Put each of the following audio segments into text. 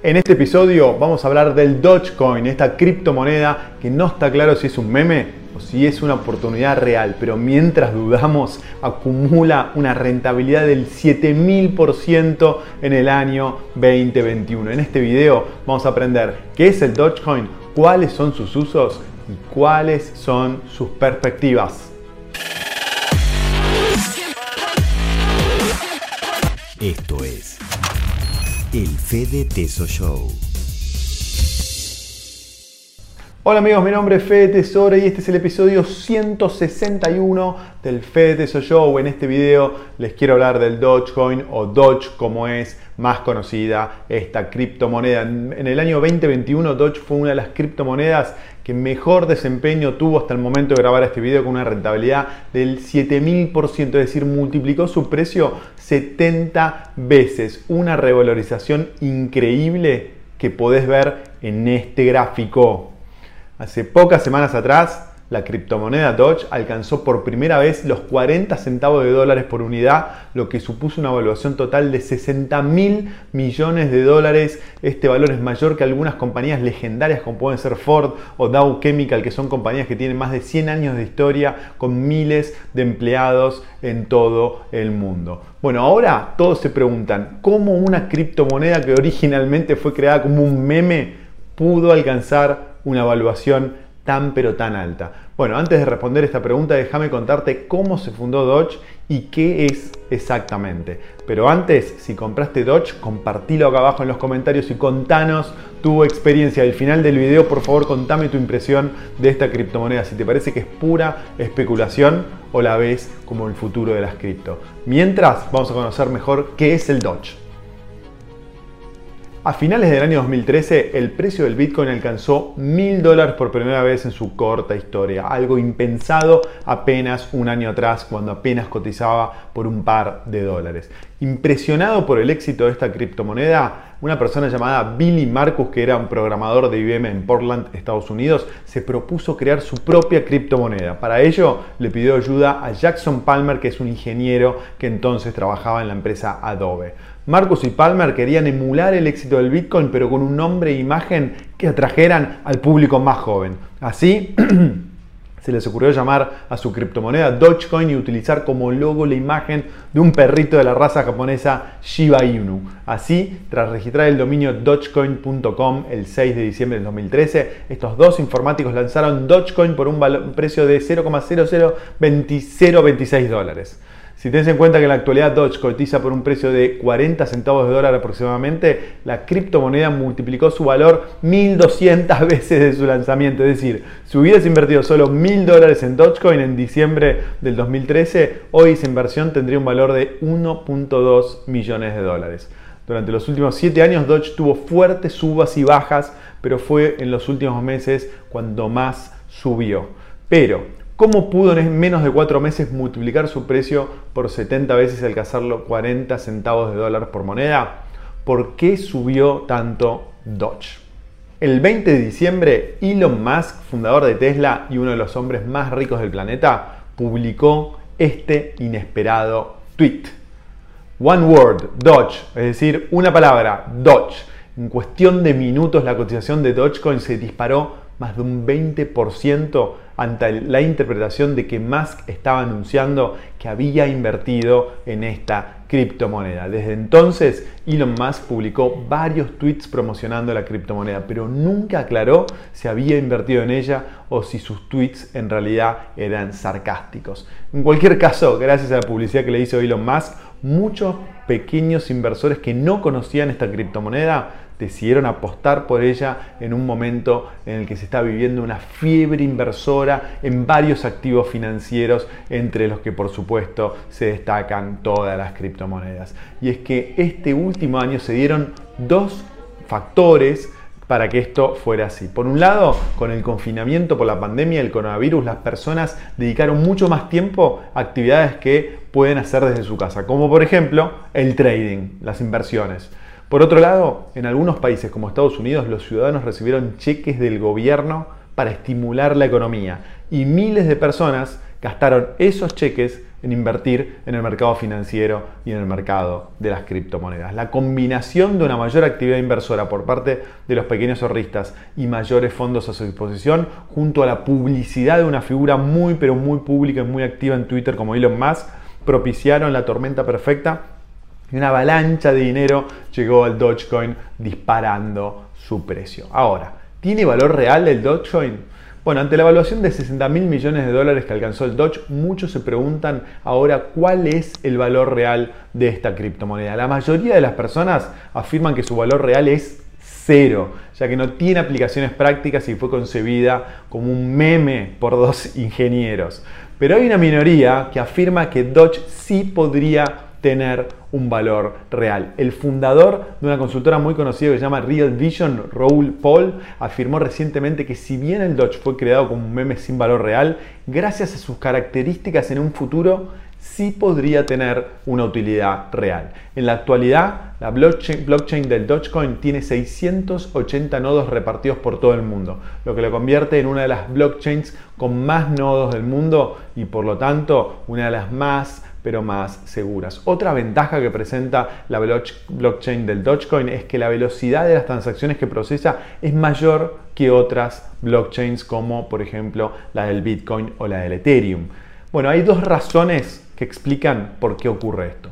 En este episodio vamos a hablar del Dogecoin, esta criptomoneda que no está claro si es un meme o si es una oportunidad real, pero mientras dudamos acumula una rentabilidad del 7000% en el año 2021. En este video vamos a aprender qué es el Dogecoin, cuáles son sus usos y cuáles son sus perspectivas. Esto es el Fede Teso Show. Hola amigos, mi nombre es Fede Tesoro y este es el episodio 161 del Fede Tesoro Show. En este video les quiero hablar del Dogecoin o Doge como es más conocida esta criptomoneda. En el año 2021 Doge fue una de las criptomonedas que mejor desempeño tuvo hasta el momento de grabar este video con una rentabilidad del 7000%, es decir, multiplicó su precio 70 veces. Una revalorización increíble que podés ver en este gráfico. Hace pocas semanas atrás la criptomoneda Doge alcanzó por primera vez los 40 centavos de dólares por unidad, lo que supuso una evaluación total de 60 mil millones de dólares. Este valor es mayor que algunas compañías legendarias como pueden ser Ford o Dow Chemical, que son compañías que tienen más de 100 años de historia con miles de empleados en todo el mundo. Bueno, ahora todos se preguntan, ¿cómo una criptomoneda que originalmente fue creada como un meme pudo alcanzar una evaluación tan pero tan alta? Bueno, antes de responder esta pregunta, déjame contarte cómo se fundó Dodge y qué es exactamente. Pero antes, si compraste Dodge, compartilo acá abajo en los comentarios y contanos tu experiencia. Al final del video, por favor, contame tu impresión de esta criptomoneda. Si te parece que es pura especulación o la ves como el futuro de las cripto. Mientras, vamos a conocer mejor qué es el Dodge. A finales del año 2013, el precio del Bitcoin alcanzó mil dólares por primera vez en su corta historia, algo impensado apenas un año atrás, cuando apenas cotizaba por un par de dólares. Impresionado por el éxito de esta criptomoneda, una persona llamada Billy Marcus, que era un programador de IBM en Portland, Estados Unidos, se propuso crear su propia criptomoneda. Para ello, le pidió ayuda a Jackson Palmer, que es un ingeniero que entonces trabajaba en la empresa Adobe. Marcus y Palmer querían emular el éxito del Bitcoin, pero con un nombre e imagen que atrajeran al público más joven. Así, se les ocurrió llamar a su criptomoneda Dogecoin y utilizar como logo la imagen de un perrito de la raza japonesa Shiba Inu. Así, tras registrar el dominio dogecoin.com el 6 de diciembre del 2013, estos dos informáticos lanzaron Dogecoin por un, precio de 0,002026 dólares. Si tenés en cuenta que en la actualidad Doge cotiza por un precio de 40 centavos de dólar aproximadamente, la criptomoneda multiplicó su valor 1200 veces de su lanzamiento. Es decir, si hubieras invertido solo 1000 dólares en Dogecoin en diciembre del 2013, hoy esa inversión tendría un valor de 1.2 millones de dólares. Durante los últimos 7 años Doge tuvo fuertes subas y bajas, pero fue en los últimos meses cuando más subió. Pero ¿Cómo pudo en menos de cuatro meses multiplicar su precio por 70 veces al cazarlo 40 centavos de dólar por moneda? ¿Por qué subió tanto Dodge? El 20 de diciembre, Elon Musk, fundador de Tesla y uno de los hombres más ricos del planeta, publicó este inesperado tweet. One word, Dodge, es decir, una palabra, Dodge. En cuestión de minutos la cotización de Dogecoin se disparó más de un 20% ante la interpretación de que Musk estaba anunciando que había invertido en esta criptomoneda. Desde entonces, Elon Musk publicó varios tweets promocionando la criptomoneda, pero nunca aclaró si había invertido en ella o si sus tweets en realidad eran sarcásticos. En cualquier caso, gracias a la publicidad que le hizo Elon Musk, muchos pequeños inversores que no conocían esta criptomoneda decidieron apostar por ella en un momento en el que se está viviendo una fiebre inversora en varios activos financieros, entre los que por supuesto se destacan todas las criptomonedas. Y es que este último año se dieron dos factores para que esto fuera así. Por un lado, con el confinamiento por la pandemia del coronavirus, las personas dedicaron mucho más tiempo a actividades que pueden hacer desde su casa, como por ejemplo el trading, las inversiones. Por otro lado, en algunos países como Estados Unidos, los ciudadanos recibieron cheques del gobierno para estimular la economía y miles de personas gastaron esos cheques en invertir en el mercado financiero y en el mercado de las criptomonedas. La combinación de una mayor actividad inversora por parte de los pequeños ahorristas y mayores fondos a su disposición, junto a la publicidad de una figura muy pero muy pública y muy activa en Twitter como Elon Musk, propiciaron la tormenta perfecta y una avalancha de dinero llegó al Dogecoin disparando su precio. Ahora, ¿tiene valor real el Dogecoin? Bueno, ante la evaluación de 60 mil millones de dólares que alcanzó el Doge, muchos se preguntan ahora cuál es el valor real de esta criptomoneda. La mayoría de las personas afirman que su valor real es cero, ya que no tiene aplicaciones prácticas y fue concebida como un meme por dos ingenieros. Pero hay una minoría que afirma que Doge sí podría tener un valor real. El fundador de una consultora muy conocida que se llama Real Vision, Raúl Paul, afirmó recientemente que si bien el Dodge fue creado como un meme sin valor real, gracias a sus características en un futuro sí podría tener una utilidad real. En la actualidad, la blockchain, blockchain, del Dogecoin tiene 680 nodos repartidos por todo el mundo, lo que lo convierte en una de las blockchains con más nodos del mundo y por lo tanto una de las más pero más seguras. Otra ventaja que presenta la blockchain del Dogecoin es que la velocidad de las transacciones que procesa es mayor que otras blockchains como por ejemplo la del Bitcoin o la del Ethereum. Bueno, hay dos razones que explican por qué ocurre esto.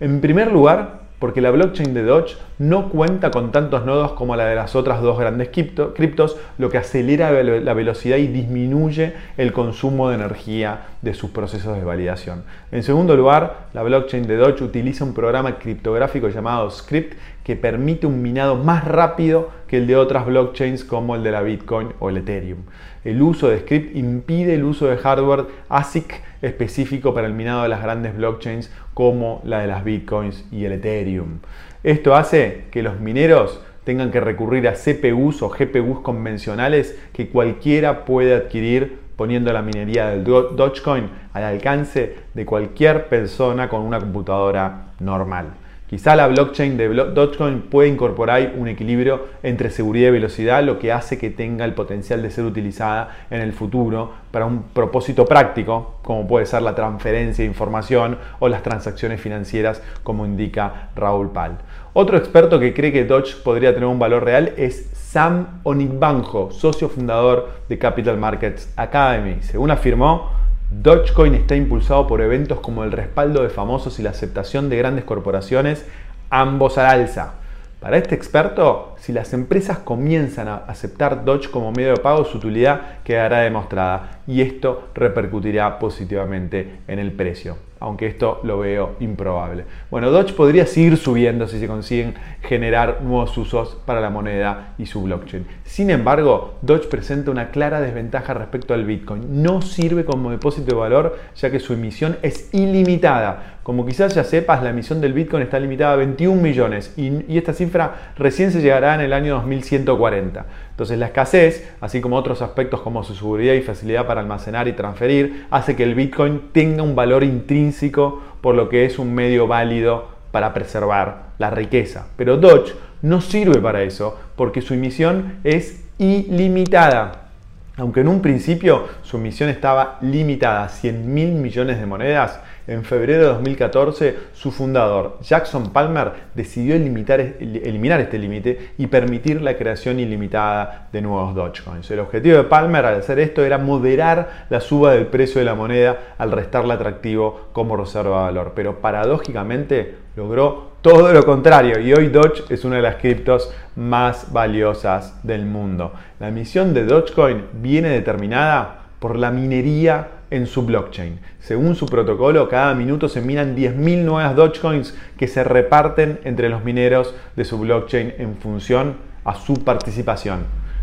En primer lugar, porque la blockchain de Doge no cuenta con tantos nodos como la de las otras dos grandes criptos, lo que acelera la velocidad y disminuye el consumo de energía de sus procesos de validación. En segundo lugar, la blockchain de Doge utiliza un programa criptográfico llamado Script que permite un minado más rápido que el de otras blockchains como el de la Bitcoin o el Ethereum. El uso de Script impide el uso de hardware ASIC específico para el minado de las grandes blockchains como la de las Bitcoins y el Ethereum. Esto hace que los mineros tengan que recurrir a CPUs o GPUs convencionales que cualquiera puede adquirir poniendo la minería del Dogecoin al alcance de cualquier persona con una computadora normal. Quizá la blockchain de Dogecoin puede incorporar un equilibrio entre seguridad y velocidad, lo que hace que tenga el potencial de ser utilizada en el futuro para un propósito práctico, como puede ser la transferencia de información o las transacciones financieras, como indica Raúl Pal. Otro experto que cree que Doge podría tener un valor real es Sam Onigbanjo, socio fundador de Capital Markets Academy. Según afirmó, Dogecoin está impulsado por eventos como el respaldo de famosos y la aceptación de grandes corporaciones, ambos al alza. Para este experto, si las empresas comienzan a aceptar Doge como medio de pago, su utilidad quedará demostrada y esto repercutirá positivamente en el precio aunque esto lo veo improbable. Bueno, Doge podría seguir subiendo si se consiguen generar nuevos usos para la moneda y su blockchain. Sin embargo, Doge presenta una clara desventaja respecto al Bitcoin. No sirve como depósito de valor ya que su emisión es ilimitada. Como quizás ya sepas, la emisión del Bitcoin está limitada a 21 millones y, esta cifra recién se llegará en el año 2140. Entonces la escasez, así como otros aspectos como su seguridad y facilidad para almacenar y transferir, hace que el Bitcoin tenga un valor intrínseco por lo que es un medio válido para preservar la riqueza. Pero Doge no sirve para eso porque su emisión es ilimitada. Aunque en un principio su emisión estaba limitada a 100 mil millones de monedas, en febrero de 2014 su fundador, Jackson Palmer, decidió eliminar este límite y permitir la creación ilimitada de nuevos Dogecoins. El objetivo de Palmer al hacer esto era moderar la suba del precio de la moneda al restarle atractivo como reserva de valor, pero paradójicamente logró todo lo contrario y hoy Doge es una de las criptos más valiosas del mundo. La emisión de Dogecoin viene determinada por la minería en su blockchain. Según su protocolo, cada minuto se minan 10.000 nuevas Dogecoins que se reparten entre los mineros de su blockchain en función a su participación.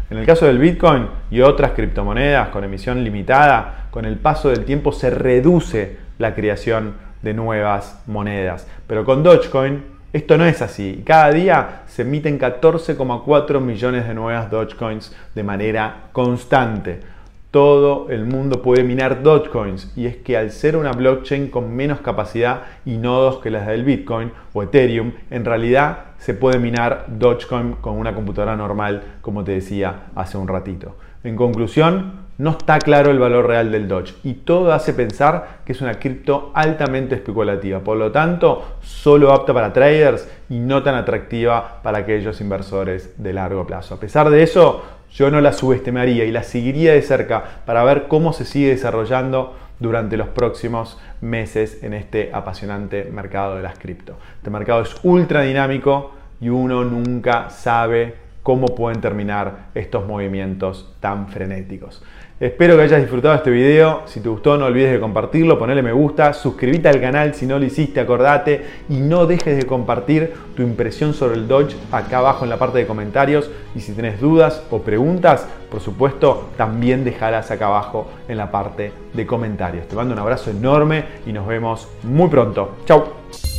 En el caso del Bitcoin y otras criptomonedas con emisión limitada, con el paso del tiempo se reduce la creación de nuevas monedas. Pero con Dogecoin esto no es así. Cada día se emiten 14,4 millones de nuevas Dogecoins de manera constante todo el mundo puede minar Dogecoins y es que al ser una blockchain con menos capacidad y nodos que las del Bitcoin o Ethereum, en realidad se puede minar Dogecoin con una computadora normal, como te decía hace un ratito. En conclusión, no está claro el valor real del Doge y todo hace pensar que es una cripto altamente especulativa, por lo tanto solo apta para traders y no tan atractiva para aquellos inversores de largo plazo. A pesar de eso, yo no la subestimaría y la seguiría de cerca para ver cómo se sigue desarrollando durante los próximos meses en este apasionante mercado de las cripto. Este mercado es ultra dinámico y uno nunca sabe cómo pueden terminar estos movimientos tan frenéticos. Espero que hayas disfrutado este video. Si te gustó, no olvides de compartirlo, ponerle me gusta, suscríbete al canal si no lo hiciste, acordate y no dejes de compartir tu impresión sobre el Dodge acá abajo en la parte de comentarios. Y si tienes dudas o preguntas, por supuesto, también déjalas acá abajo en la parte de comentarios. Te mando un abrazo enorme y nos vemos muy pronto. Chao.